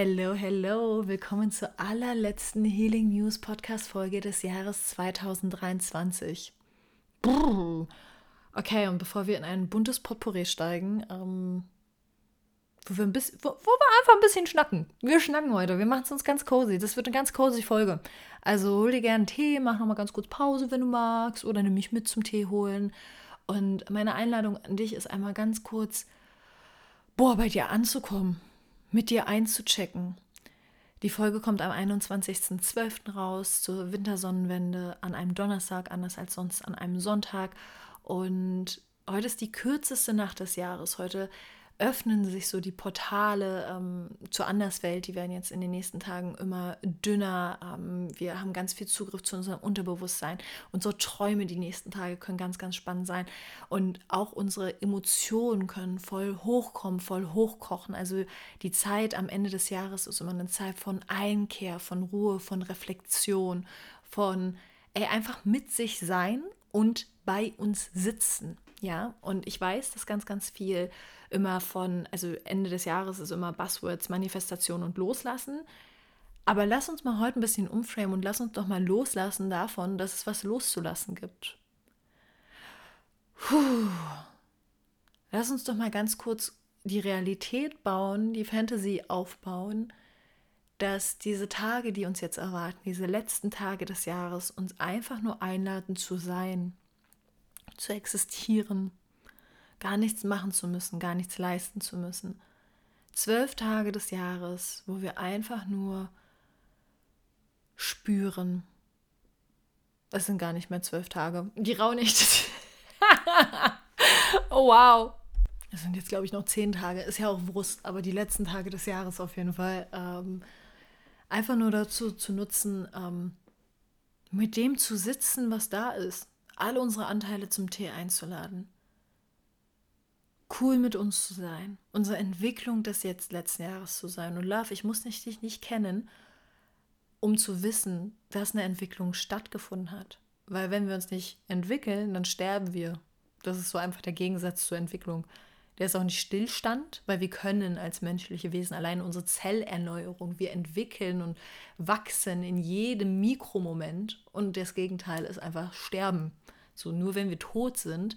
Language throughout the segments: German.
Hello, hello, willkommen zur allerletzten Healing News Podcast Folge des Jahres 2023. Brrr. Okay, und bevor wir in ein buntes Potpourri steigen, ähm, wo, wir ein bisschen, wo, wo, wir einfach ein bisschen schnacken. Wir schnacken heute, wir machen es uns ganz cozy. Das wird eine ganz cozy Folge. Also hol dir gerne Tee, mach nochmal ganz kurz Pause, wenn du magst, oder nimm mich mit zum Tee holen. Und meine Einladung an dich ist einmal ganz kurz, boah, bei dir anzukommen mit dir einzuchecken. Die Folge kommt am 21.12. raus zur Wintersonnenwende an einem Donnerstag, anders als sonst an einem Sonntag. Und heute ist die kürzeste Nacht des Jahres. Heute öffnen sich so die Portale ähm, zur Anderswelt. Die werden jetzt in den nächsten Tagen immer dünner. Ähm, wir haben ganz viel Zugriff zu unserem Unterbewusstsein. Unsere Träume die nächsten Tage können ganz, ganz spannend sein. Und auch unsere Emotionen können voll hochkommen, voll hochkochen. Also die Zeit am Ende des Jahres ist immer eine Zeit von Einkehr, von Ruhe, von Reflexion, von ey, einfach mit sich sein und bei uns sitzen. Ja, und ich weiß, dass ganz, ganz viel immer von, also Ende des Jahres ist immer Buzzwords, Manifestation und Loslassen. Aber lass uns mal heute ein bisschen umframen und lass uns doch mal loslassen davon, dass es was loszulassen gibt. Puh. Lass uns doch mal ganz kurz die Realität bauen, die Fantasy aufbauen, dass diese Tage, die uns jetzt erwarten, diese letzten Tage des Jahres, uns einfach nur einladen zu sein, zu existieren, gar nichts machen zu müssen, gar nichts leisten zu müssen. Zwölf Tage des Jahres, wo wir einfach nur spüren. Es sind gar nicht mehr zwölf Tage. Die Rauhnächte. oh wow. Es sind jetzt, glaube ich, noch zehn Tage. Ist ja auch Wurst, aber die letzten Tage des Jahres auf jeden Fall. Ähm, einfach nur dazu zu nutzen, ähm, mit dem zu sitzen, was da ist. Alle unsere Anteile zum Tee einzuladen cool mit uns zu sein, unsere Entwicklung des jetzt letzten Jahres zu sein. Und Love, ich muss nicht, dich nicht kennen, um zu wissen, dass eine Entwicklung stattgefunden hat. Weil wenn wir uns nicht entwickeln, dann sterben wir. Das ist so einfach der Gegensatz zur Entwicklung. Der ist auch nicht Stillstand, weil wir können als menschliche Wesen allein unsere Zellerneuerung, wir entwickeln und wachsen in jedem Mikromoment und das Gegenteil ist einfach Sterben. So nur wenn wir tot sind,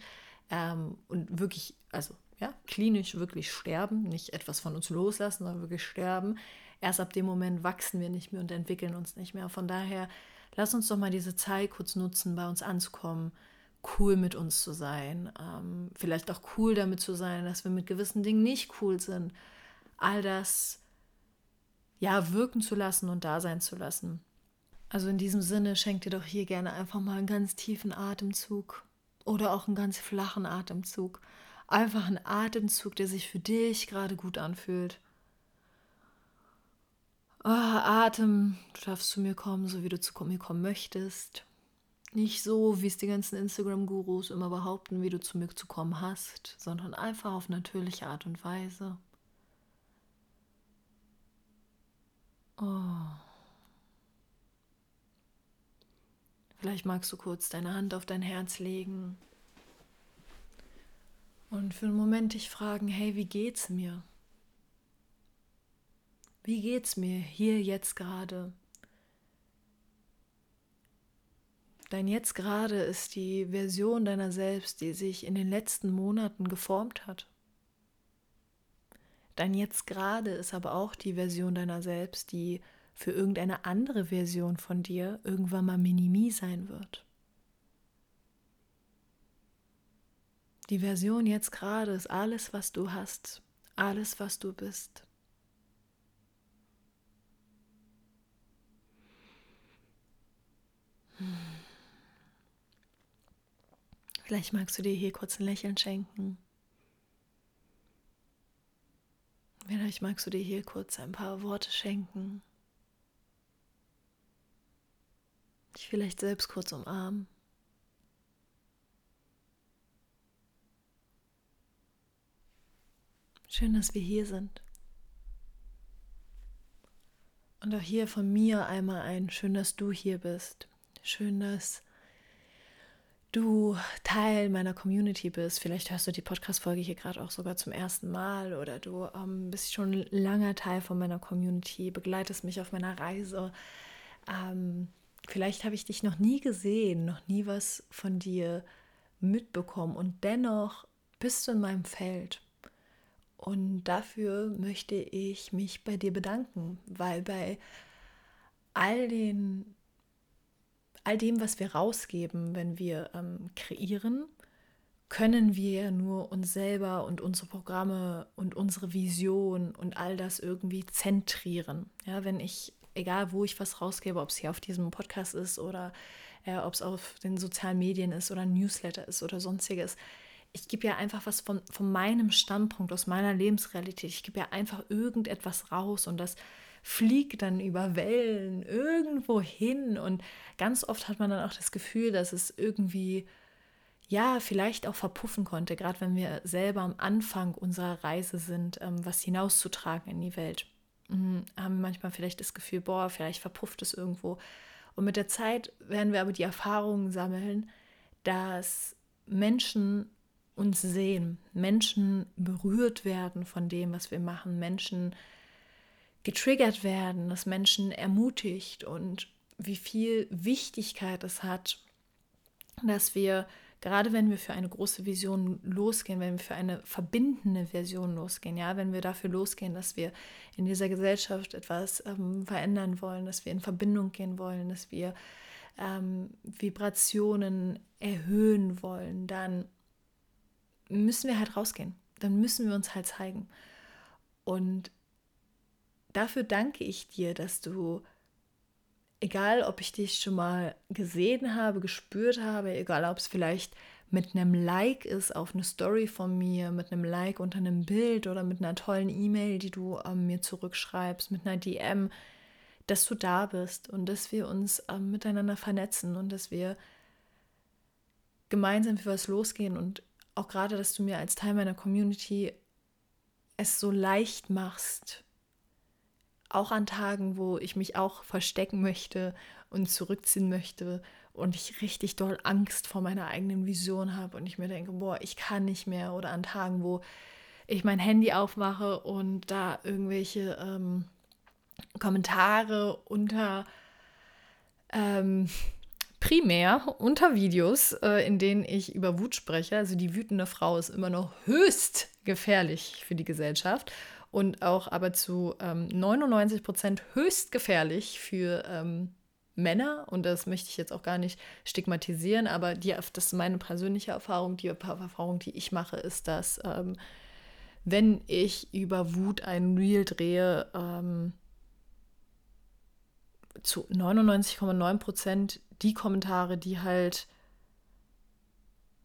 ähm, und wirklich, also ja, klinisch wirklich sterben, nicht etwas von uns loslassen, sondern wirklich sterben. Erst ab dem Moment wachsen wir nicht mehr und entwickeln uns nicht mehr. Von daher, lass uns doch mal diese Zeit kurz nutzen, bei uns anzukommen, cool mit uns zu sein, ähm, vielleicht auch cool damit zu sein, dass wir mit gewissen Dingen nicht cool sind. All das ja wirken zu lassen und da sein zu lassen. Also in diesem Sinne schenkt dir doch hier gerne einfach mal einen ganz tiefen Atemzug oder auch einen ganz flachen Atemzug. Einfach ein Atemzug, der sich für dich gerade gut anfühlt. Oh, Atem, du darfst zu mir kommen, so wie du zu mir kommen möchtest. Nicht so, wie es die ganzen Instagram-Gurus immer behaupten, wie du zu mir zu kommen hast, sondern einfach auf natürliche Art und Weise. Oh. Vielleicht magst du kurz deine Hand auf dein Herz legen und für einen Moment dich fragen, hey, wie geht's mir? Wie geht's mir hier jetzt gerade? Dein Jetzt gerade ist die Version deiner selbst, die sich in den letzten Monaten geformt hat. Dein Jetzt gerade ist aber auch die Version deiner selbst, die für irgendeine andere Version von dir irgendwann mal Minimi sein wird. Die Version jetzt gerade ist alles, was du hast, alles, was du bist. Vielleicht magst du dir hier kurz ein Lächeln schenken. Vielleicht magst du dir hier kurz ein paar Worte schenken. Dich vielleicht selbst kurz umarmen. Schön, dass wir hier sind. Und auch hier von mir einmal ein, schön, dass du hier bist. Schön, dass du Teil meiner Community bist. Vielleicht hörst du die Podcast-Folge hier gerade auch sogar zum ersten Mal oder du ähm, bist schon langer Teil von meiner Community, begleitest mich auf meiner Reise. Ähm, vielleicht habe ich dich noch nie gesehen, noch nie was von dir mitbekommen und dennoch bist du in meinem Feld. Und dafür möchte ich mich bei dir bedanken, weil bei all den all dem, was wir rausgeben, wenn wir ähm, kreieren, können wir nur uns selber und unsere Programme und unsere Vision und all das irgendwie zentrieren. Ja, wenn ich, egal wo ich was rausgebe, ob es hier auf diesem Podcast ist oder äh, ob es auf den sozialen Medien ist oder Newsletter ist oder sonstiges, ich gebe ja einfach was von, von meinem Standpunkt, aus meiner Lebensrealität. Ich gebe ja einfach irgendetwas raus und das fliegt dann über Wellen irgendwo hin. Und ganz oft hat man dann auch das Gefühl, dass es irgendwie, ja, vielleicht auch verpuffen konnte, gerade wenn wir selber am Anfang unserer Reise sind, ähm, was hinauszutragen in die Welt. Mhm, haben manchmal vielleicht das Gefühl, boah, vielleicht verpufft es irgendwo. Und mit der Zeit werden wir aber die Erfahrungen sammeln, dass Menschen uns sehen, Menschen berührt werden von dem, was wir machen, Menschen getriggert werden, dass Menschen ermutigt und wie viel Wichtigkeit es hat, dass wir, gerade wenn wir für eine große Vision losgehen, wenn wir für eine verbindende Version losgehen, ja, wenn wir dafür losgehen, dass wir in dieser Gesellschaft etwas ähm, verändern wollen, dass wir in Verbindung gehen wollen, dass wir ähm, Vibrationen erhöhen wollen, dann müssen wir halt rausgehen. Dann müssen wir uns halt zeigen. Und dafür danke ich dir, dass du, egal ob ich dich schon mal gesehen habe, gespürt habe, egal ob es vielleicht mit einem Like ist auf eine Story von mir, mit einem Like unter einem Bild oder mit einer tollen E-Mail, die du ähm, mir zurückschreibst, mit einer DM, dass du da bist und dass wir uns ähm, miteinander vernetzen und dass wir gemeinsam für was losgehen und auch gerade, dass du mir als Teil meiner Community es so leicht machst, auch an Tagen, wo ich mich auch verstecken möchte und zurückziehen möchte und ich richtig doll Angst vor meiner eigenen Vision habe und ich mir denke, boah, ich kann nicht mehr. Oder an Tagen, wo ich mein Handy aufmache und da irgendwelche ähm, Kommentare unter ähm, primär unter Videos, äh, in denen ich über Wut spreche. Also die wütende Frau ist immer noch höchst gefährlich für die Gesellschaft und auch aber zu ähm, 99 Prozent höchst gefährlich für ähm, Männer. Und das möchte ich jetzt auch gar nicht stigmatisieren, aber die, das ist meine persönliche Erfahrung. Die Erfahrung, die ich mache, ist, dass ähm, wenn ich über Wut ein Reel drehe, ähm, zu 99,9 Prozent die Kommentare, die halt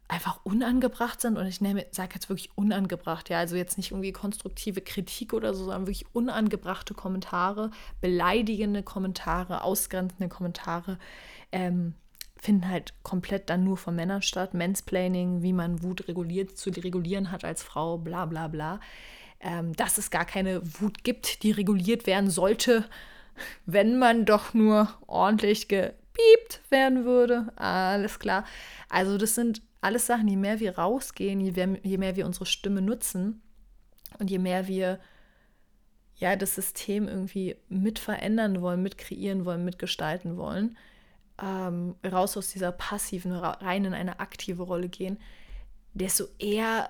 einfach unangebracht sind. Und ich sage jetzt wirklich unangebracht, ja, also jetzt nicht irgendwie konstruktive Kritik oder so, sondern wirklich unangebrachte Kommentare, beleidigende Kommentare, ausgrenzende Kommentare, ähm, finden halt komplett dann nur von Männern statt. Mansplaining, wie man Wut reguliert, zu regulieren hat als Frau, bla bla bla. Ähm, dass es gar keine Wut gibt, die reguliert werden sollte, wenn man doch nur ordentlich gepiept werden würde. Alles klar. Also das sind alles Sachen, je mehr wir rausgehen, je mehr, je mehr wir unsere Stimme nutzen und je mehr wir ja das System irgendwie mit verändern wollen, mit kreieren wollen, mitgestalten wollen, ähm, raus aus dieser passiven, rein in eine aktive Rolle gehen, desto eher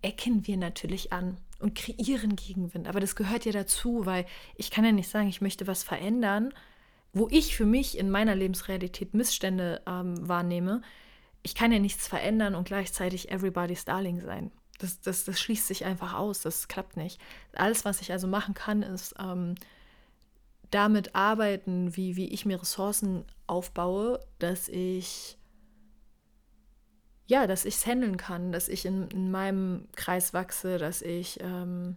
ecken wir natürlich an und kreieren Gegenwind. Aber das gehört ja dazu, weil ich kann ja nicht sagen, ich möchte was verändern, wo ich für mich in meiner Lebensrealität Missstände ähm, wahrnehme, ich kann ja nichts verändern und gleichzeitig everybody's darling sein. Das, das, das schließt sich einfach aus, das klappt nicht. Alles, was ich also machen kann, ist ähm, damit arbeiten, wie, wie ich mir Ressourcen aufbaue, dass ich ja, dass ich es handeln kann, dass ich in, in meinem Kreis wachse, dass ich ähm,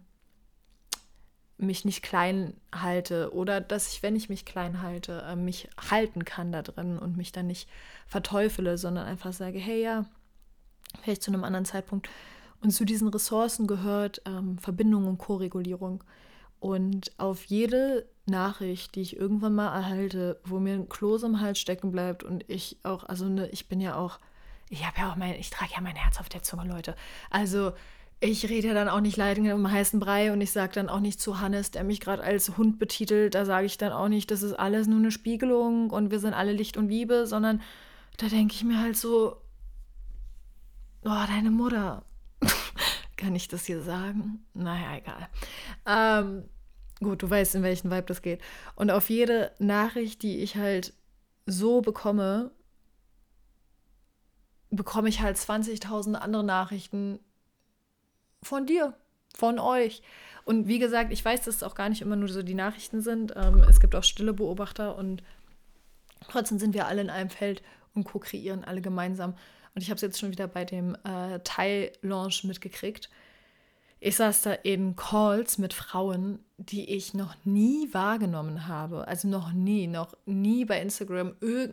mich nicht klein halte oder dass ich, wenn ich mich klein halte, äh, mich halten kann da drin und mich dann nicht verteufele, sondern einfach sage, hey ja, vielleicht zu einem anderen Zeitpunkt. Und zu diesen Ressourcen gehört ähm, Verbindung und Koregulierung. Und auf jede Nachricht, die ich irgendwann mal erhalte, wo mir ein Kloß im Hals stecken bleibt und ich auch, also ne, ich bin ja auch ich habe ja auch mein, ich trage ja mein Herz auf der Zunge, Leute. Also ich rede dann auch nicht leiden um heißen Brei und ich sage dann auch nicht zu Hannes, der mich gerade als Hund betitelt, da sage ich dann auch nicht, das ist alles nur eine Spiegelung und wir sind alle Licht und Liebe, sondern da denke ich mir halt so, oh, deine Mutter. Kann ich das hier sagen? Naja, egal. Ähm, gut, du weißt, in welchen Vibe das geht. Und auf jede Nachricht, die ich halt so bekomme, bekomme ich halt 20.000 andere Nachrichten von dir, von euch. Und wie gesagt, ich weiß, dass es auch gar nicht immer nur so die Nachrichten sind. Ähm, es gibt auch stille Beobachter und trotzdem sind wir alle in einem Feld und co-kreieren alle gemeinsam. Und ich habe es jetzt schon wieder bei dem äh, Teil-Launch mitgekriegt. Ich saß da in Calls mit Frauen, die ich noch nie wahrgenommen habe. Also noch nie, noch nie bei Instagram. Äh,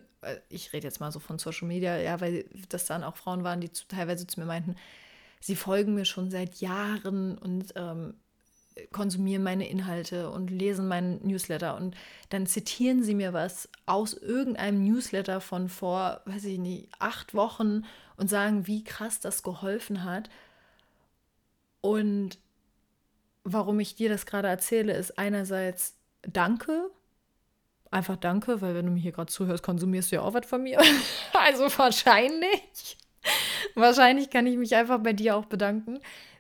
ich rede jetzt mal so von Social Media, ja, weil das dann auch Frauen waren, die zu, teilweise zu mir meinten, sie folgen mir schon seit Jahren und ähm, konsumieren meine Inhalte und lesen meinen Newsletter und dann zitieren sie mir was aus irgendeinem Newsletter von vor, weiß ich nicht, acht Wochen und sagen, wie krass das geholfen hat. Und warum ich dir das gerade erzähle, ist einerseits Danke, einfach Danke, weil wenn du mir hier gerade zuhörst, konsumierst du ja auch was von mir. also wahrscheinlich. Wahrscheinlich kann ich mich einfach bei dir auch bedanken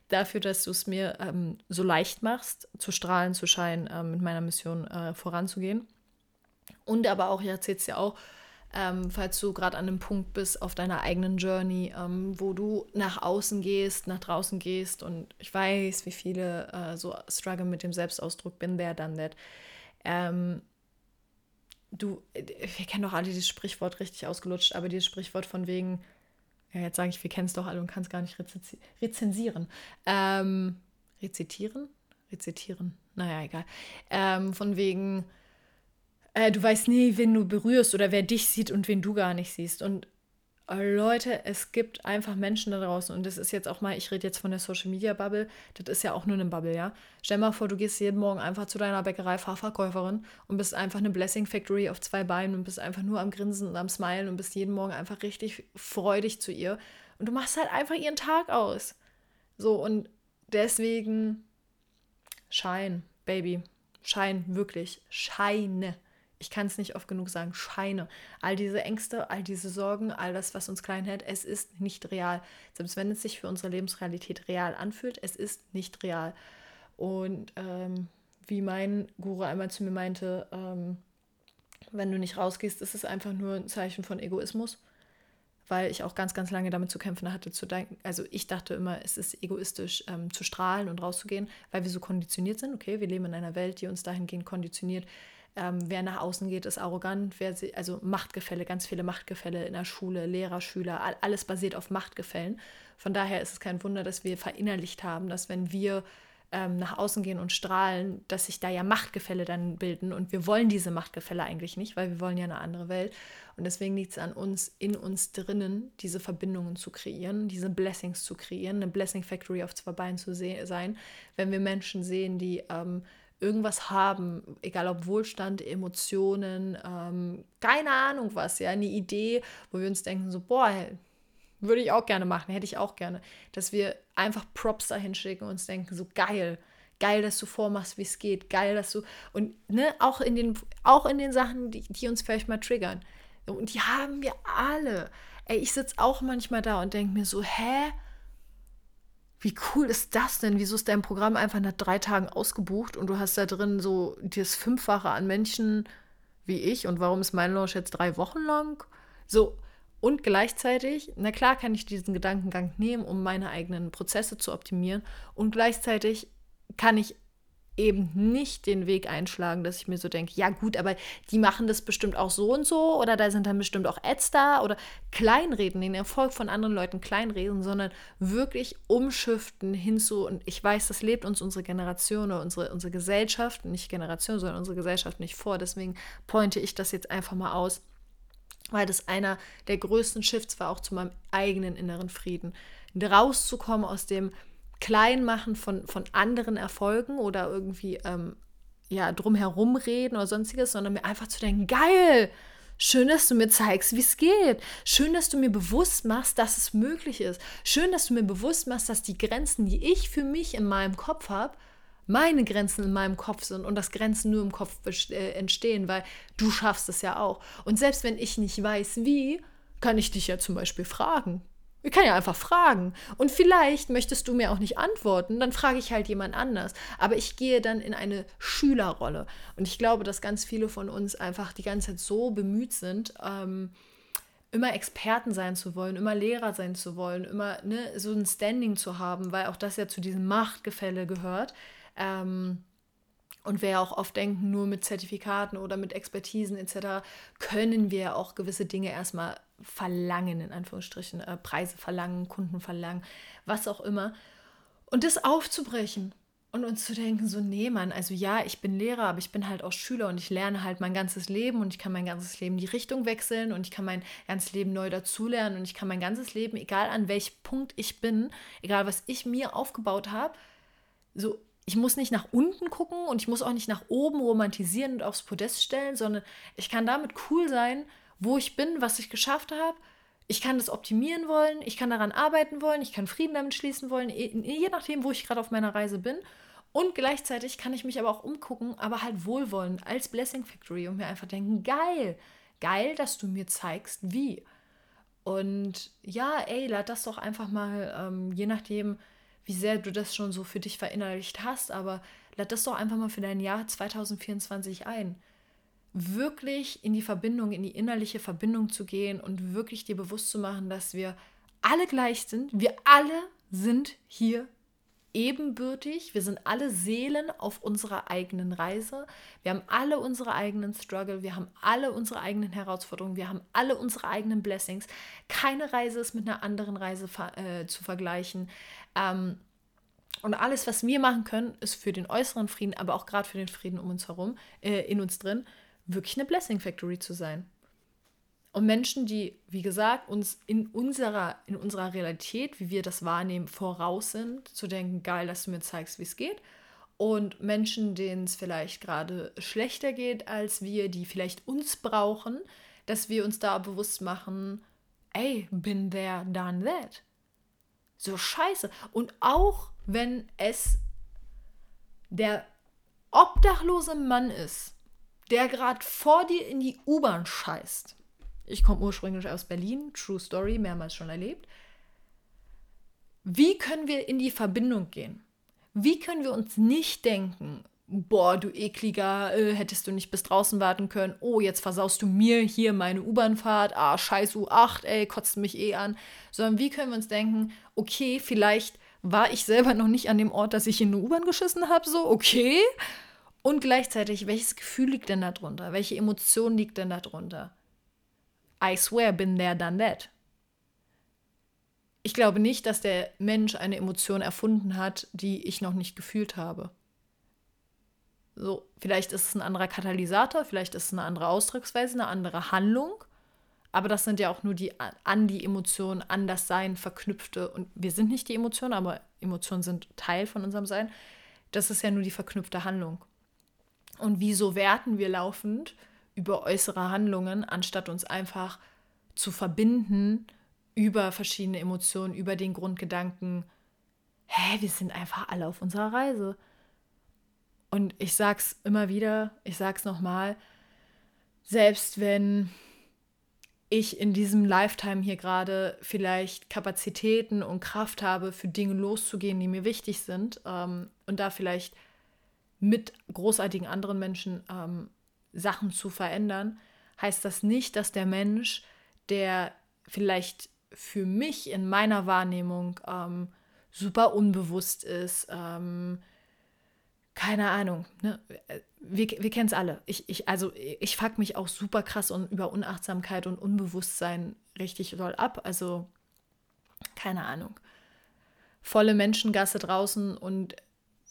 dafür, dass du es mir ähm, so leicht machst, zu strahlen, zu scheinen, ähm, mit meiner Mission äh, voranzugehen. Und aber auch, ich erzähle es ja auch, ähm, falls du gerade an einem Punkt bist auf deiner eigenen Journey, ähm, wo du nach außen gehst, nach draußen gehst und ich weiß, wie viele äh, so struggle mit dem Selbstausdruck, bin there, done that. Ähm, du, äh, wir kennen doch alle dieses Sprichwort richtig ausgelutscht, aber dieses Sprichwort von wegen, ja, jetzt sage ich, wir kennen es doch alle und kann es gar nicht rezensieren. Ähm, rezitieren? Rezitieren. Naja, egal. Ähm, von wegen, äh, du weißt nie, wen du berührst oder wer dich sieht und wen du gar nicht siehst. Und Leute, es gibt einfach Menschen da draußen. Und das ist jetzt auch mal, ich rede jetzt von der Social Media Bubble, das ist ja auch nur eine Bubble, ja. Stell mal vor, du gehst jeden Morgen einfach zu deiner Bäckerei Fahrverkäuferin und bist einfach eine Blessing Factory auf zwei Beinen und bist einfach nur am Grinsen und am Smilen und bist jeden Morgen einfach richtig freudig zu ihr. Und du machst halt einfach ihren Tag aus. So und deswegen Schein, Baby, Schein, wirklich, Scheine ich kann es nicht oft genug sagen, Scheine. All diese Ängste, all diese Sorgen, all das, was uns klein hält, es ist nicht real. Selbst wenn es sich für unsere Lebensrealität real anfühlt, es ist nicht real. Und ähm, wie mein Guru einmal zu mir meinte, ähm, wenn du nicht rausgehst, ist es einfach nur ein Zeichen von Egoismus. Weil ich auch ganz, ganz lange damit zu kämpfen hatte, zu denken. Also ich dachte immer, es ist egoistisch ähm, zu strahlen und rauszugehen, weil wir so konditioniert sind. Okay, wir leben in einer Welt, die uns dahingehend konditioniert, ähm, wer nach außen geht, ist arrogant. Wer, also Machtgefälle, ganz viele Machtgefälle in der Schule, Lehrer, Schüler, alles basiert auf Machtgefällen. Von daher ist es kein Wunder, dass wir verinnerlicht haben, dass wenn wir ähm, nach außen gehen und strahlen, dass sich da ja Machtgefälle dann bilden. Und wir wollen diese Machtgefälle eigentlich nicht, weil wir wollen ja eine andere Welt. Und deswegen liegt es an uns, in uns drinnen, diese Verbindungen zu kreieren, diese Blessings zu kreieren, eine Blessing Factory auf zwei Beinen zu sein. Wenn wir Menschen sehen, die ähm, irgendwas haben, egal ob Wohlstand, Emotionen, ähm, keine Ahnung was, ja, eine Idee, wo wir uns denken, so, boah, würde ich auch gerne machen, hätte ich auch gerne, dass wir einfach Props dahin schicken und uns denken, so geil, geil, dass du vormachst, wie es geht, geil, dass du, und ne, auch in den, auch in den Sachen, die, die uns vielleicht mal triggern. Und die haben wir alle. Ey, ich sitze auch manchmal da und denke mir so, hä? Wie cool ist das denn? Wieso ist dein Programm einfach nach drei Tagen ausgebucht und du hast da drin so das Fünffache an Menschen wie ich und warum ist mein Launch jetzt drei Wochen lang? So, und gleichzeitig, na klar kann ich diesen Gedankengang nehmen, um meine eigenen Prozesse zu optimieren und gleichzeitig kann ich eben nicht den Weg einschlagen, dass ich mir so denke, ja gut, aber die machen das bestimmt auch so und so oder da sind dann bestimmt auch Ads da oder kleinreden, den Erfolg von anderen Leuten kleinreden, sondern wirklich umschiften hinzu und ich weiß, das lebt uns unsere Generation oder unsere, unsere Gesellschaft, nicht Generation, sondern unsere Gesellschaft nicht vor, deswegen pointe ich das jetzt einfach mal aus, weil das einer der größten Shifts war auch zu meinem eigenen inneren Frieden, rauszukommen aus dem Kleinmachen von, von anderen Erfolgen oder irgendwie ähm, ja, drumherum reden oder sonstiges, sondern mir einfach zu denken, geil, Schön, dass du mir zeigst, wie es geht. Schön, dass du mir bewusst machst, dass es möglich ist. Schön, dass du mir bewusst machst, dass die Grenzen, die ich für mich in meinem Kopf habe, meine Grenzen in meinem Kopf sind und dass Grenzen nur im Kopf äh, entstehen, weil du schaffst es ja auch. Und selbst wenn ich nicht weiß, wie, kann ich dich ja zum Beispiel fragen. Ich kann ja einfach fragen. Und vielleicht möchtest du mir auch nicht antworten, dann frage ich halt jemand anders. Aber ich gehe dann in eine Schülerrolle. Und ich glaube, dass ganz viele von uns einfach die ganze Zeit so bemüht sind, ähm, immer Experten sein zu wollen, immer Lehrer sein zu wollen, immer ne, so ein Standing zu haben, weil auch das ja zu diesem Machtgefälle gehört. Ähm, und ja auch oft denken, nur mit Zertifikaten oder mit Expertisen etc. können wir auch gewisse Dinge erstmal verlangen, in Anführungsstrichen, äh, Preise verlangen, Kunden verlangen, was auch immer. Und das aufzubrechen und uns zu denken, so, nee, Mann, also ja, ich bin Lehrer, aber ich bin halt auch Schüler und ich lerne halt mein ganzes Leben und ich kann mein ganzes Leben die Richtung wechseln und ich kann mein ganzes Leben neu dazulernen und ich kann mein ganzes Leben, egal an welchem Punkt ich bin, egal was ich mir aufgebaut habe, so ich muss nicht nach unten gucken und ich muss auch nicht nach oben romantisieren und aufs Podest stellen, sondern ich kann damit cool sein, wo ich bin, was ich geschafft habe. Ich kann das optimieren wollen, ich kann daran arbeiten wollen, ich kann Frieden damit schließen wollen, je nachdem, wo ich gerade auf meiner Reise bin. Und gleichzeitig kann ich mich aber auch umgucken, aber halt wohlwollend als Blessing Factory und mir einfach denken, geil, geil, dass du mir zeigst, wie. Und ja, ey, lad das doch einfach mal, ähm, je nachdem, wie sehr du das schon so für dich verinnerlicht hast, aber lad das doch einfach mal für dein Jahr 2024 ein. Wirklich in die Verbindung, in die innerliche Verbindung zu gehen und wirklich dir bewusst zu machen, dass wir alle gleich sind. Wir alle sind hier ebenbürtig. Wir sind alle Seelen auf unserer eigenen Reise. Wir haben alle unsere eigenen Struggle. Wir haben alle unsere eigenen Herausforderungen. Wir haben alle unsere eigenen Blessings. Keine Reise ist mit einer anderen Reise äh, zu vergleichen. Ähm, und alles, was wir machen können, ist für den äußeren Frieden, aber auch gerade für den Frieden um uns herum, äh, in uns drin, wirklich eine Blessing Factory zu sein. Und Menschen, die, wie gesagt, uns in unserer, in unserer Realität, wie wir das wahrnehmen, voraus sind, zu denken, geil, dass du mir zeigst, wie es geht. Und Menschen, denen es vielleicht gerade schlechter geht als wir, die vielleicht uns brauchen, dass wir uns da bewusst machen, ey, bin there, done that. So scheiße. Und auch wenn es der obdachlose Mann ist, der gerade vor dir in die U-Bahn scheißt, ich komme ursprünglich aus Berlin, True Story, mehrmals schon erlebt. Wie können wir in die Verbindung gehen? Wie können wir uns nicht denken, boah, du ekliger, äh, hättest du nicht bis draußen warten können, oh, jetzt versaust du mir hier meine U-Bahn-Fahrt, ah, scheiß U8, ey, kotzt mich eh an. Sondern wie können wir uns denken, okay, vielleicht war ich selber noch nicht an dem Ort, dass ich in eine U-Bahn geschissen habe, so, okay. Und gleichzeitig, welches Gefühl liegt denn da drunter? Welche Emotion liegt denn da drunter? I swear, been there, done that. Ich glaube nicht, dass der Mensch eine Emotion erfunden hat, die ich noch nicht gefühlt habe. So, vielleicht ist es ein anderer Katalysator, vielleicht ist es eine andere Ausdrucksweise, eine andere Handlung. Aber das sind ja auch nur die an die Emotionen, an das Sein verknüpfte. Und wir sind nicht die Emotionen, aber Emotionen sind Teil von unserem Sein. Das ist ja nur die verknüpfte Handlung. Und wieso werten wir laufend über äußere Handlungen, anstatt uns einfach zu verbinden über verschiedene Emotionen, über den Grundgedanken, hä, wir sind einfach alle auf unserer Reise. Und ich sag's immer wieder, ich sag's nochmal, selbst wenn ich in diesem Lifetime hier gerade vielleicht Kapazitäten und Kraft habe, für Dinge loszugehen, die mir wichtig sind ähm, und da vielleicht mit großartigen anderen Menschen ähm, Sachen zu verändern, heißt das nicht, dass der Mensch, der vielleicht für mich in meiner Wahrnehmung ähm, super unbewusst ist, ähm, keine Ahnung, ne? wir, wir kennen es alle. Ich, ich, also ich fuck mich auch super krass und über Unachtsamkeit und Unbewusstsein richtig doll ab. Also keine Ahnung. Volle Menschengasse draußen und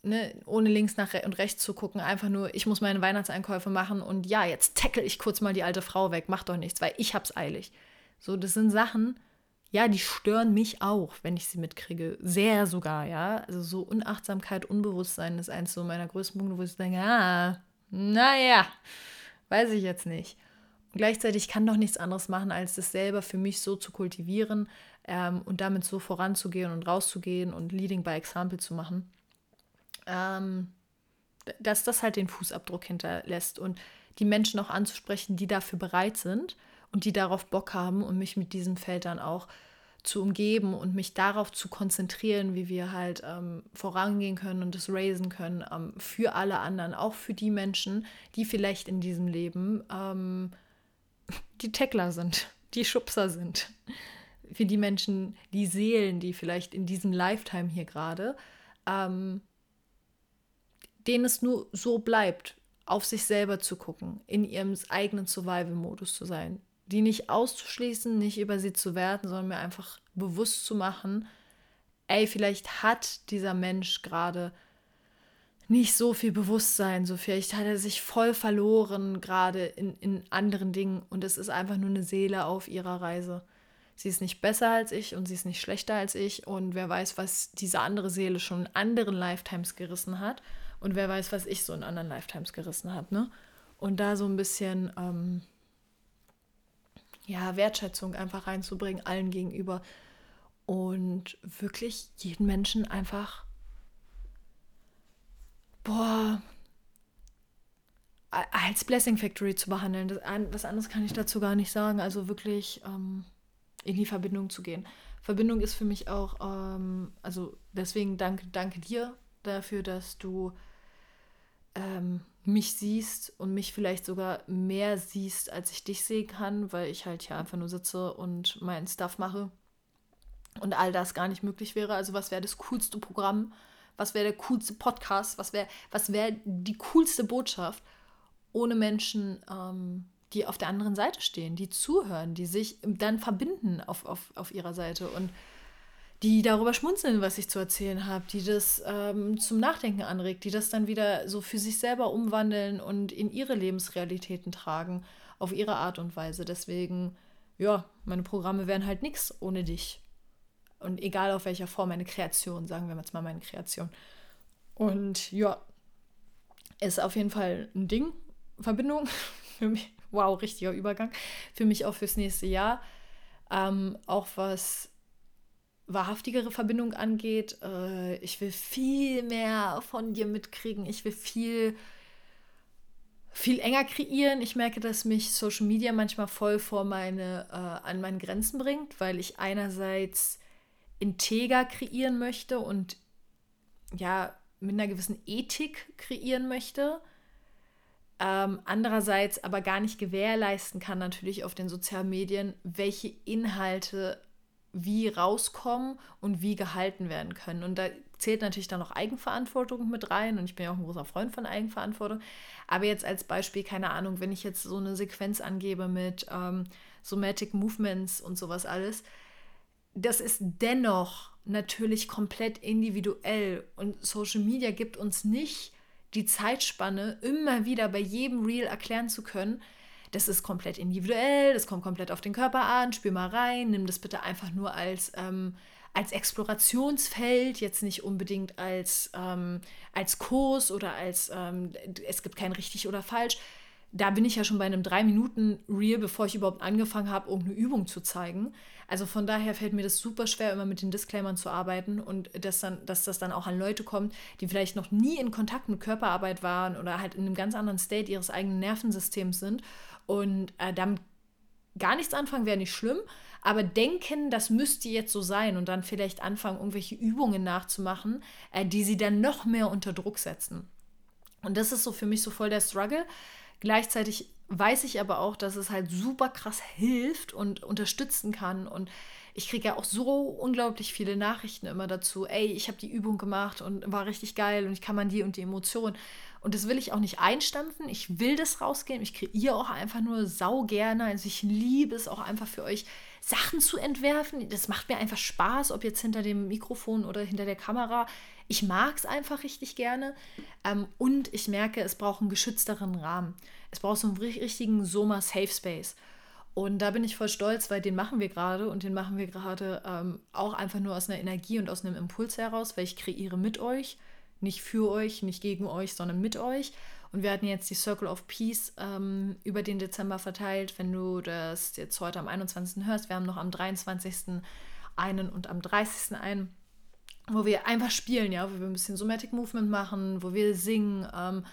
ne, ohne links nach und rechts zu gucken, einfach nur, ich muss meine Weihnachtseinkäufe machen und ja, jetzt tackle ich kurz mal die alte Frau weg, mach doch nichts, weil ich hab's eilig. So, das sind Sachen, ja, die stören mich auch, wenn ich sie mitkriege. Sehr sogar, ja. Also so Unachtsamkeit, Unbewusstsein ist eins so meiner größten Punkte, wo ich denke, ah, naja, weiß ich jetzt nicht. gleichzeitig kann doch nichts anderes machen, als das selber für mich so zu kultivieren ähm, und damit so voranzugehen und rauszugehen und Leading by Example zu machen. Ähm, dass das halt den Fußabdruck hinterlässt und die Menschen auch anzusprechen, die dafür bereit sind und die darauf Bock haben und mich mit diesem Feld dann auch zu umgeben und mich darauf zu konzentrieren, wie wir halt ähm, vorangehen können und das raisen können ähm, für alle anderen, auch für die Menschen, die vielleicht in diesem Leben ähm, die Tackler sind, die Schubser sind, für die Menschen, die Seelen, die vielleicht in diesem Lifetime hier gerade, ähm, denen es nur so bleibt, auf sich selber zu gucken, in ihrem eigenen Survival-Modus zu sein, die nicht auszuschließen, nicht über sie zu werten, sondern mir einfach bewusst zu machen, ey, vielleicht hat dieser Mensch gerade nicht so viel Bewusstsein, so vielleicht hat er sich voll verloren gerade in, in anderen Dingen und es ist einfach nur eine Seele auf ihrer Reise. Sie ist nicht besser als ich und sie ist nicht schlechter als ich und wer weiß, was diese andere Seele schon in anderen Lifetimes gerissen hat und wer weiß, was ich so in anderen Lifetimes gerissen habe, ne? Und da so ein bisschen ähm, ja, Wertschätzung einfach reinzubringen, allen gegenüber. Und wirklich jeden Menschen einfach, boah, als Blessing Factory zu behandeln. Das, was anderes kann ich dazu gar nicht sagen. Also wirklich ähm, in die Verbindung zu gehen. Verbindung ist für mich auch, ähm, also deswegen danke, danke dir dafür, dass du ähm, mich siehst und mich vielleicht sogar mehr siehst, als ich dich sehen kann, weil ich halt hier einfach nur sitze und meinen Stuff mache und all das gar nicht möglich wäre. Also was wäre das coolste Programm? Was wäre der coolste Podcast? Was wäre was wär die coolste Botschaft ohne Menschen, ähm, die auf der anderen Seite stehen, die zuhören, die sich dann verbinden auf, auf, auf ihrer Seite und die darüber schmunzeln, was ich zu erzählen habe, die das ähm, zum Nachdenken anregt, die das dann wieder so für sich selber umwandeln und in ihre Lebensrealitäten tragen, auf ihre Art und Weise. Deswegen, ja, meine Programme wären halt nichts ohne dich. Und egal auf welcher Form, meine Kreation, sagen wir jetzt mal meine Kreation. Und ja, ist auf jeden Fall ein Ding, Verbindung für mich. Wow, richtiger Übergang. Für mich auch fürs nächste Jahr. Ähm, auch was wahrhaftigere Verbindung angeht. Äh, ich will viel mehr von dir mitkriegen. Ich will viel, viel enger kreieren. Ich merke, dass mich Social Media manchmal voll vor meine, äh, an meine Grenzen bringt, weil ich einerseits integer kreieren möchte und ja, mit einer gewissen Ethik kreieren möchte. Ähm, andererseits aber gar nicht gewährleisten kann, natürlich auf den sozialen Medien, welche Inhalte wie rauskommen und wie gehalten werden können. Und da zählt natürlich dann noch Eigenverantwortung mit rein. Und ich bin ja auch ein großer Freund von Eigenverantwortung. Aber jetzt als Beispiel, keine Ahnung, wenn ich jetzt so eine Sequenz angebe mit ähm, Somatic Movements und sowas alles, das ist dennoch natürlich komplett individuell. Und Social Media gibt uns nicht die Zeitspanne, immer wieder bei jedem Reel erklären zu können, das ist komplett individuell, das kommt komplett auf den Körper an, spür mal rein, nimm das bitte einfach nur als, ähm, als Explorationsfeld, jetzt nicht unbedingt als, ähm, als Kurs oder als, ähm, es gibt kein richtig oder falsch. Da bin ich ja schon bei einem 3-Minuten-Reel, bevor ich überhaupt angefangen habe, irgendeine Übung zu zeigen. Also von daher fällt mir das super schwer, immer mit den Disclaimern zu arbeiten und dass, dann, dass das dann auch an Leute kommt, die vielleicht noch nie in Kontakt mit Körperarbeit waren oder halt in einem ganz anderen State ihres eigenen Nervensystems sind und äh, damit gar nichts anfangen wäre nicht schlimm, aber denken, das müsste jetzt so sein und dann vielleicht anfangen, irgendwelche Übungen nachzumachen, äh, die sie dann noch mehr unter Druck setzen. Und das ist so für mich so voll der Struggle. Gleichzeitig weiß ich aber auch, dass es halt super krass hilft und unterstützen kann. Und ich kriege ja auch so unglaublich viele Nachrichten immer dazu. Ey, ich habe die Übung gemacht und war richtig geil und ich kann man die und die Emotionen. Und das will ich auch nicht einstampfen. Ich will das rausgehen. Ich kreiere auch einfach nur sau gerne. Also ich liebe es auch einfach für euch, Sachen zu entwerfen. Das macht mir einfach Spaß, ob jetzt hinter dem Mikrofon oder hinter der Kamera. Ich mag es einfach richtig gerne. Ähm, und ich merke, es braucht einen geschützteren Rahmen. Es braucht so einen richtigen Soma Safe Space. Und da bin ich voll stolz, weil den machen wir gerade und den machen wir gerade ähm, auch einfach nur aus einer Energie und aus einem Impuls heraus, weil ich kreiere mit euch nicht für euch, nicht gegen euch, sondern mit euch. Und wir hatten jetzt die Circle of Peace ähm, über den Dezember verteilt. Wenn du das jetzt heute am 21. hörst, wir haben noch am 23. einen und am 30. einen, wo wir einfach spielen, ja, wo wir ein bisschen Somatic Movement machen, wo wir singen, ähm,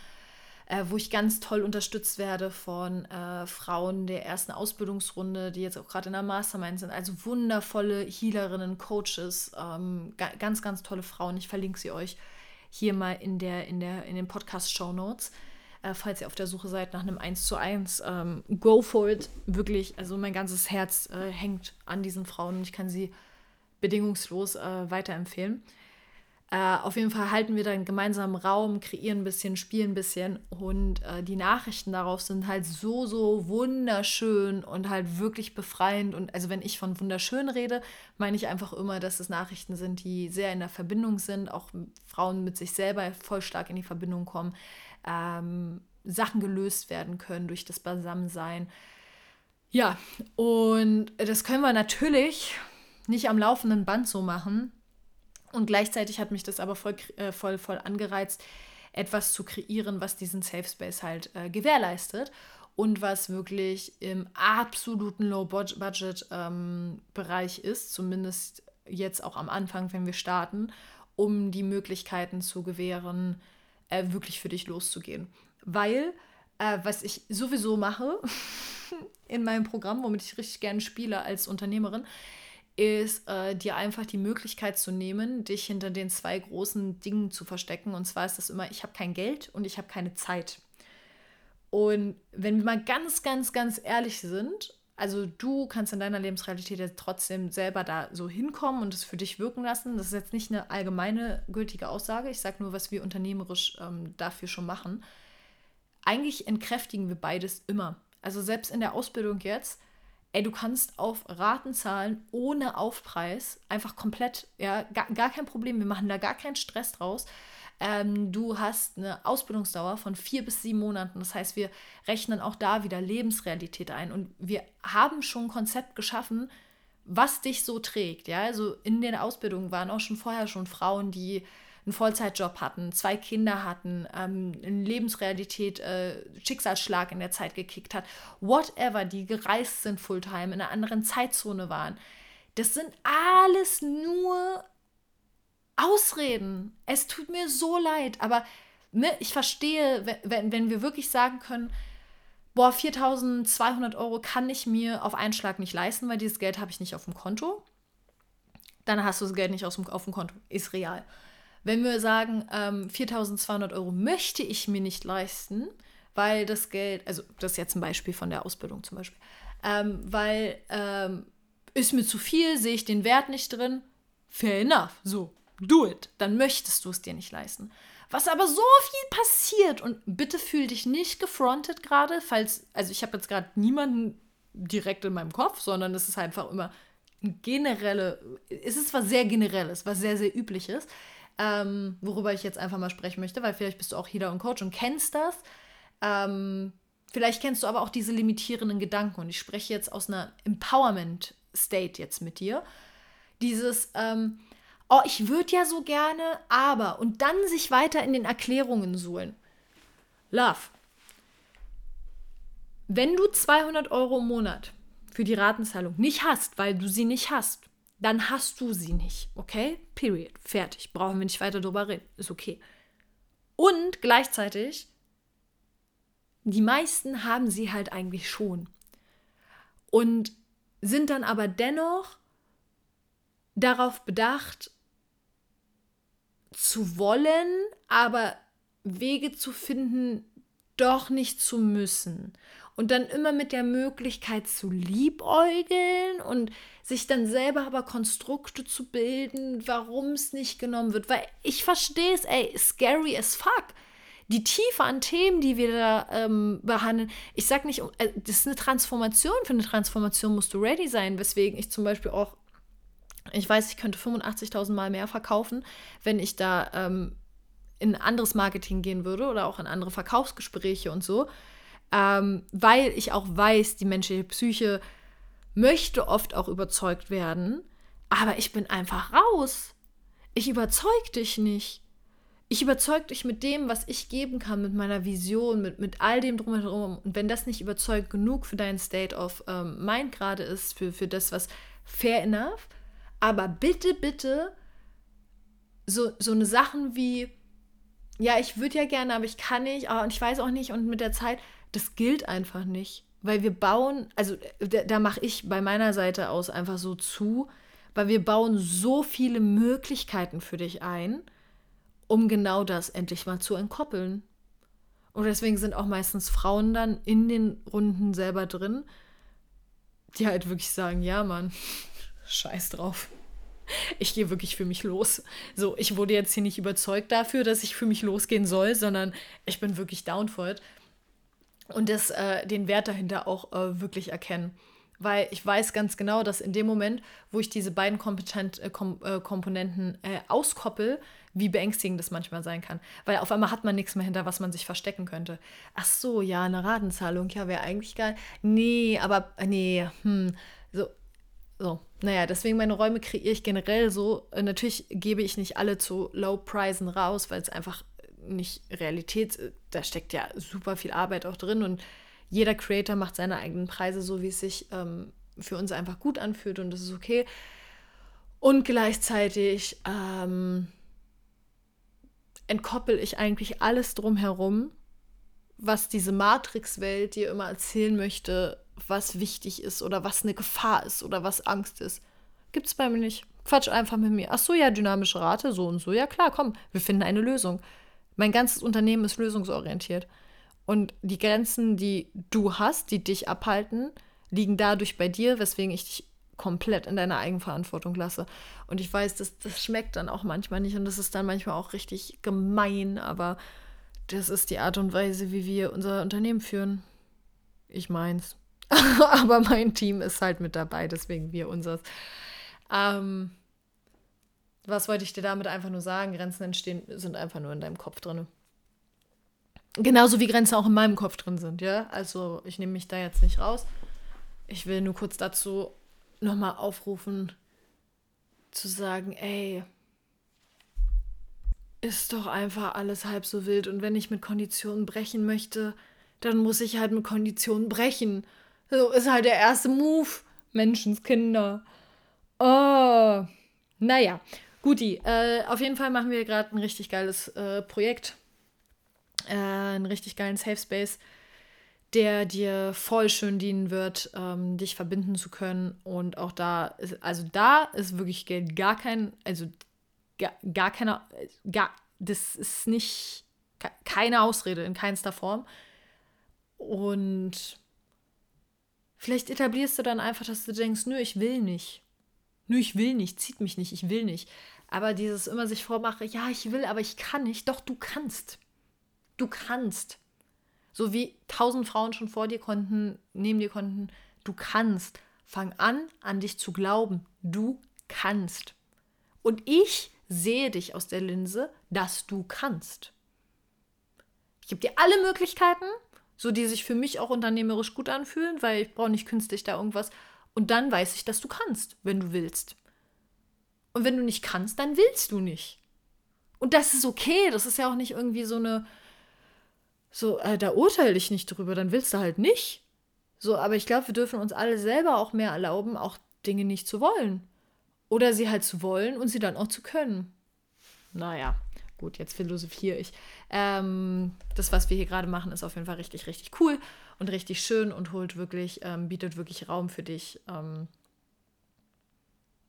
äh, wo ich ganz toll unterstützt werde von äh, Frauen der ersten Ausbildungsrunde, die jetzt auch gerade in der Mastermind sind. Also wundervolle Healerinnen, Coaches, ähm, ga ganz, ganz tolle Frauen. Ich verlinke sie euch hier mal in, der, in, der, in den Podcast-Show Notes. Äh, falls ihr auf der Suche seid nach einem 1 zu 1, ähm, go for it. Wirklich, also mein ganzes Herz äh, hängt an diesen Frauen ich kann sie bedingungslos äh, weiterempfehlen. Äh, auf jeden Fall halten wir da einen gemeinsamen Raum, kreieren ein bisschen, spielen ein bisschen und äh, die Nachrichten darauf sind halt so, so wunderschön und halt wirklich befreiend. Und also wenn ich von wunderschön rede, meine ich einfach immer, dass es Nachrichten sind, die sehr in der Verbindung sind, auch Frauen mit sich selber voll stark in die Verbindung kommen, ähm, Sachen gelöst werden können durch das Beisammensein. Ja, und das können wir natürlich nicht am laufenden Band so machen und gleichzeitig hat mich das aber voll, äh, voll, voll angereizt, etwas zu kreieren, was diesen Safe Space halt äh, gewährleistet und was wirklich im absoluten Low-Budget-Bereich ähm, ist, zumindest jetzt auch am Anfang, wenn wir starten, um die Möglichkeiten zu gewähren, äh, wirklich für dich loszugehen. Weil, äh, was ich sowieso mache in meinem Programm, womit ich richtig gerne spiele als Unternehmerin, ist äh, dir einfach die Möglichkeit zu nehmen, dich hinter den zwei großen Dingen zu verstecken. Und zwar ist das immer, ich habe kein Geld und ich habe keine Zeit. Und wenn wir mal ganz, ganz, ganz ehrlich sind, also du kannst in deiner Lebensrealität jetzt trotzdem selber da so hinkommen und es für dich wirken lassen. Das ist jetzt nicht eine allgemeine gültige Aussage. Ich sage nur, was wir unternehmerisch ähm, dafür schon machen. Eigentlich entkräftigen wir beides immer. Also selbst in der Ausbildung jetzt ey, du kannst auf Raten zahlen ohne Aufpreis, einfach komplett, ja, gar, gar kein Problem, wir machen da gar keinen Stress draus. Ähm, du hast eine Ausbildungsdauer von vier bis sieben Monaten. Das heißt, wir rechnen auch da wieder Lebensrealität ein. Und wir haben schon ein Konzept geschaffen, was dich so trägt. Ja, also in der Ausbildung waren auch schon vorher schon Frauen, die einen Vollzeitjob hatten, zwei Kinder hatten, ähm, in Lebensrealität äh, Schicksalsschlag in der Zeit gekickt hat, whatever, die gereist sind Fulltime, in einer anderen Zeitzone waren. Das sind alles nur Ausreden. Es tut mir so leid, aber ne, ich verstehe, wenn, wenn wir wirklich sagen können, boah, 4200 Euro kann ich mir auf einen Schlag nicht leisten, weil dieses Geld habe ich nicht auf dem Konto. Dann hast du das Geld nicht auf dem Konto. Ist real. Wenn wir sagen, ähm, 4200 Euro möchte ich mir nicht leisten, weil das Geld, also das ist jetzt ein Beispiel von der Ausbildung zum Beispiel, ähm, weil ähm, ist mir zu viel, sehe ich den Wert nicht drin, fair enough, so, do it, dann möchtest du es dir nicht leisten. Was aber so viel passiert und bitte fühl dich nicht gefrontet gerade, falls, also ich habe jetzt gerade niemanden direkt in meinem Kopf, sondern es ist einfach immer generelle, es ist was sehr generelles, was sehr, sehr übliches ähm, worüber ich jetzt einfach mal sprechen möchte, weil vielleicht bist du auch Healer und Coach und kennst das. Ähm, vielleicht kennst du aber auch diese limitierenden Gedanken und ich spreche jetzt aus einer Empowerment-State jetzt mit dir. Dieses, ähm, oh, ich würde ja so gerne, aber und dann sich weiter in den Erklärungen suhlen. Love. Wenn du 200 Euro im Monat für die Ratenzahlung nicht hast, weil du sie nicht hast, dann hast du sie nicht. Okay? Period. Fertig. Brauchen wir nicht weiter drüber reden. Ist okay. Und gleichzeitig, die meisten haben sie halt eigentlich schon. Und sind dann aber dennoch darauf bedacht, zu wollen, aber Wege zu finden, doch nicht zu müssen und dann immer mit der Möglichkeit zu liebäugeln und sich dann selber aber Konstrukte zu bilden, warum es nicht genommen wird. Weil ich verstehe es, ey, scary as fuck. Die Tiefe an Themen, die wir da ähm, behandeln, ich sag nicht, äh, das ist eine Transformation. Für eine Transformation musst du ready sein, weswegen ich zum Beispiel auch, ich weiß, ich könnte 85.000 Mal mehr verkaufen, wenn ich da ähm, in anderes Marketing gehen würde oder auch in andere Verkaufsgespräche und so ähm, weil ich auch weiß, die menschliche Psyche möchte oft auch überzeugt werden, aber ich bin einfach raus. Ich überzeug dich nicht. ich überzeuge dich mit dem, was ich geben kann, mit meiner Vision, mit, mit all dem drumherum. Und wenn das nicht überzeugt genug für deinen State of ähm, Mind gerade ist, für, für das, was fair enough, aber bitte, bitte, so, so eine Sachen wie, ja, ich würde ja gerne, aber ich kann nicht, oh, und ich weiß auch nicht, und mit der Zeit, das gilt einfach nicht. Weil wir bauen, also da, da mache ich bei meiner Seite aus einfach so zu, weil wir bauen so viele Möglichkeiten für dich ein um genau das endlich mal zu entkoppeln. Und deswegen sind auch meistens Frauen dann in den Runden selber drin, die halt wirklich sagen, ja, Mann, scheiß drauf. Ich gehe wirklich für mich los. So, ich wurde jetzt hier nicht überzeugt dafür, dass ich für mich losgehen soll, sondern ich bin wirklich down for it. Und das, äh, den Wert dahinter auch äh, wirklich erkennen weil ich weiß ganz genau, dass in dem Moment, wo ich diese beiden Kompetent, äh, Kom äh, Komponenten äh, auskoppel, wie beängstigend das manchmal sein kann. Weil auf einmal hat man nichts mehr hinter, was man sich verstecken könnte. Ach so, ja, eine Ratenzahlung, ja, wäre eigentlich geil. Nee, aber, äh, nee, hm, so, so. Naja, deswegen meine Räume kreiere ich generell so. Natürlich gebe ich nicht alle zu Low-Prisen raus, weil es einfach nicht Realität, da steckt ja super viel Arbeit auch drin und jeder Creator macht seine eigenen Preise so, wie es sich ähm, für uns einfach gut anfühlt und das ist okay. Und gleichzeitig ähm, entkoppel ich eigentlich alles drumherum, was diese Matrix-Welt dir immer erzählen möchte, was wichtig ist oder was eine Gefahr ist oder was Angst ist. Gibt's bei mir nicht. Quatsch einfach mit mir. Ach so, ja, dynamische Rate, so und so. Ja, klar, komm, wir finden eine Lösung. Mein ganzes Unternehmen ist lösungsorientiert. Und die Grenzen, die du hast, die dich abhalten, liegen dadurch bei dir, weswegen ich dich komplett in deiner Eigenverantwortung lasse. Und ich weiß, das, das schmeckt dann auch manchmal nicht und das ist dann manchmal auch richtig gemein, aber das ist die Art und Weise, wie wir unser Unternehmen führen. Ich meins. aber mein Team ist halt mit dabei, deswegen wir unseres. Ähm, was wollte ich dir damit einfach nur sagen? Grenzen entstehen, sind einfach nur in deinem Kopf drin. Genauso wie Grenzen auch in meinem Kopf drin sind, ja. Also ich nehme mich da jetzt nicht raus. Ich will nur kurz dazu nochmal aufrufen, zu sagen, ey, ist doch einfach alles halb so wild. Und wenn ich mit Konditionen brechen möchte, dann muss ich halt mit Konditionen brechen. So ist halt der erste Move. Menschenskinder. Oh. Naja, guti. Äh, auf jeden Fall machen wir gerade ein richtig geiles äh, Projekt äh, einen richtig geilen Safe Space, der dir voll schön dienen wird, ähm, dich verbinden zu können. Und auch da, ist, also da ist wirklich Geld gar kein, also gar, gar keiner, gar, das ist nicht, keine Ausrede in keinster Form. Und vielleicht etablierst du dann einfach, dass du denkst, nö, ich will nicht. Nö, ich will nicht, zieht mich nicht, ich will nicht. Aber dieses immer sich vormache, ja, ich will, aber ich kann nicht. Doch, du kannst. Du kannst. So wie tausend Frauen schon vor dir konnten, neben dir konnten, du kannst. Fang an, an dich zu glauben. Du kannst. Und ich sehe dich aus der Linse, dass du kannst. Ich gebe dir alle Möglichkeiten, so die sich für mich auch unternehmerisch gut anfühlen, weil ich brauche nicht künstlich da irgendwas. Und dann weiß ich, dass du kannst, wenn du willst. Und wenn du nicht kannst, dann willst du nicht. Und das ist okay. Das ist ja auch nicht irgendwie so eine, so, äh, da urteile ich nicht drüber, dann willst du halt nicht. So, aber ich glaube, wir dürfen uns alle selber auch mehr erlauben, auch Dinge nicht zu wollen. Oder sie halt zu wollen und sie dann auch zu können. Naja, gut, jetzt philosophiere ich. Ähm, das, was wir hier gerade machen, ist auf jeden Fall richtig, richtig cool und richtig schön und holt wirklich, ähm, bietet wirklich Raum für dich, ähm,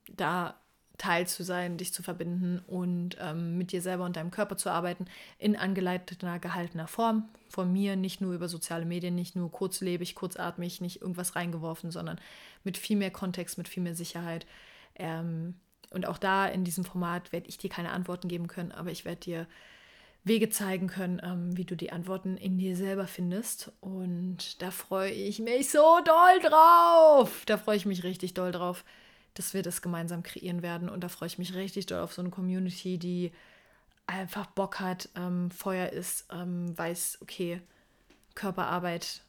da Teil zu sein, dich zu verbinden und ähm, mit dir selber und deinem Körper zu arbeiten in angeleiteter, gehaltener Form. Von mir nicht nur über soziale Medien, nicht nur kurzlebig, kurzatmig, nicht irgendwas reingeworfen, sondern mit viel mehr Kontext, mit viel mehr Sicherheit. Ähm, und auch da in diesem Format werde ich dir keine Antworten geben können, aber ich werde dir Wege zeigen können, ähm, wie du die Antworten in dir selber findest. Und da freue ich mich so doll drauf. Da freue ich mich richtig doll drauf dass wir das gemeinsam kreieren werden. Und da freue ich mich richtig doll auf so eine Community, die einfach Bock hat, ähm, Feuer ist, ähm, weiß, okay, Körperarbeit,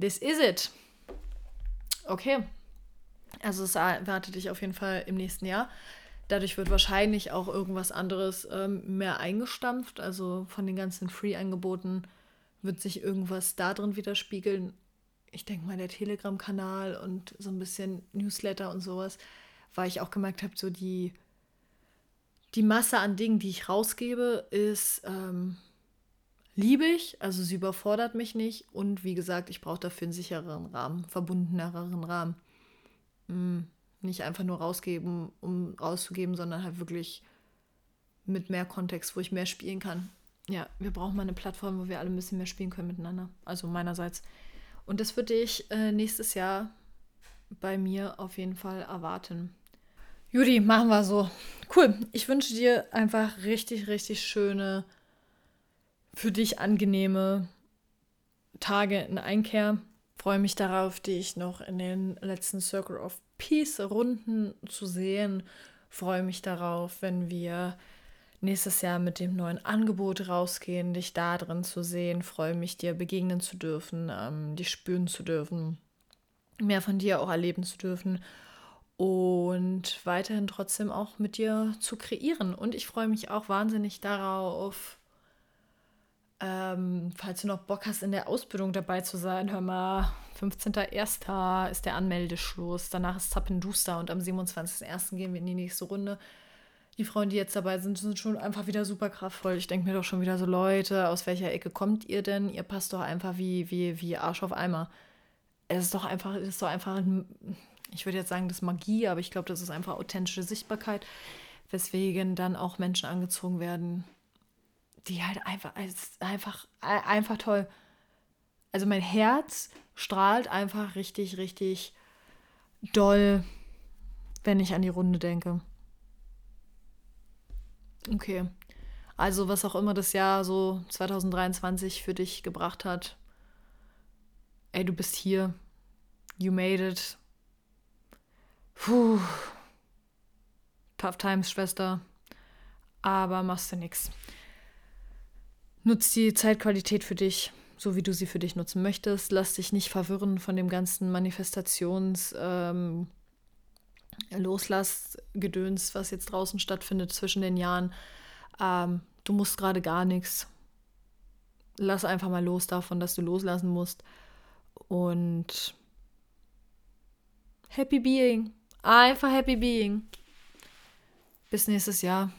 this is it. Okay. Also es erwartet dich auf jeden Fall im nächsten Jahr. Dadurch wird wahrscheinlich auch irgendwas anderes ähm, mehr eingestampft. Also von den ganzen Free-Angeboten wird sich irgendwas da drin widerspiegeln. Ich denke mal, der Telegram-Kanal und so ein bisschen Newsletter und sowas, weil ich auch gemerkt habe, so die, die Masse an Dingen, die ich rausgebe, ist ähm, liebig, also sie überfordert mich nicht und wie gesagt, ich brauche dafür einen sichereren Rahmen, verbundeneren Rahmen. Hm, nicht einfach nur rausgeben, um rauszugeben, sondern halt wirklich mit mehr Kontext, wo ich mehr spielen kann. Ja, wir brauchen mal eine Plattform, wo wir alle ein bisschen mehr spielen können miteinander. Also meinerseits. Und das würde ich äh, nächstes Jahr bei mir auf jeden Fall erwarten. Judy, machen wir so. Cool. Ich wünsche dir einfach richtig, richtig schöne, für dich angenehme Tage in Einkehr. Freue mich darauf, dich noch in den letzten Circle of Peace Runden zu sehen. Freue mich darauf, wenn wir nächstes Jahr mit dem neuen Angebot rausgehen, dich da drin zu sehen. Freue mich, dir begegnen zu dürfen, ähm, dich spüren zu dürfen, mehr von dir auch erleben zu dürfen und weiterhin trotzdem auch mit dir zu kreieren. Und ich freue mich auch wahnsinnig darauf, ähm, falls du noch Bock hast, in der Ausbildung dabei zu sein, hör mal, 15.01. ist der Anmeldeschluss. Danach ist Zappenduster und am 27.01. gehen wir in die nächste Runde. Die Frauen, die jetzt dabei sind, sind schon einfach wieder super kraftvoll. Ich denke mir doch schon wieder so, Leute, aus welcher Ecke kommt ihr denn? Ihr passt doch einfach wie, wie, wie Arsch auf Eimer. Es ist doch einfach, es ist doch einfach ein ich würde jetzt sagen, das ist Magie, aber ich glaube, das ist einfach authentische Sichtbarkeit, weswegen dann auch Menschen angezogen werden, die halt einfach, einfach, einfach toll. Also mein Herz strahlt einfach richtig, richtig doll, wenn ich an die Runde denke. Okay. Also was auch immer das Jahr so 2023 für dich gebracht hat. Ey, du bist hier. You made it. Puh. Tough Times, Schwester. Aber machst du nichts. Nutz die Zeitqualität für dich, so wie du sie für dich nutzen möchtest. Lass dich nicht verwirren von dem ganzen Manifestations- ähm, Loslassgedöns, was jetzt draußen stattfindet zwischen den Jahren. Ähm, du musst gerade gar nichts. Lass einfach mal los davon, dass du loslassen musst. Und happy being. Einfach happy being. Bis nächstes Jahr.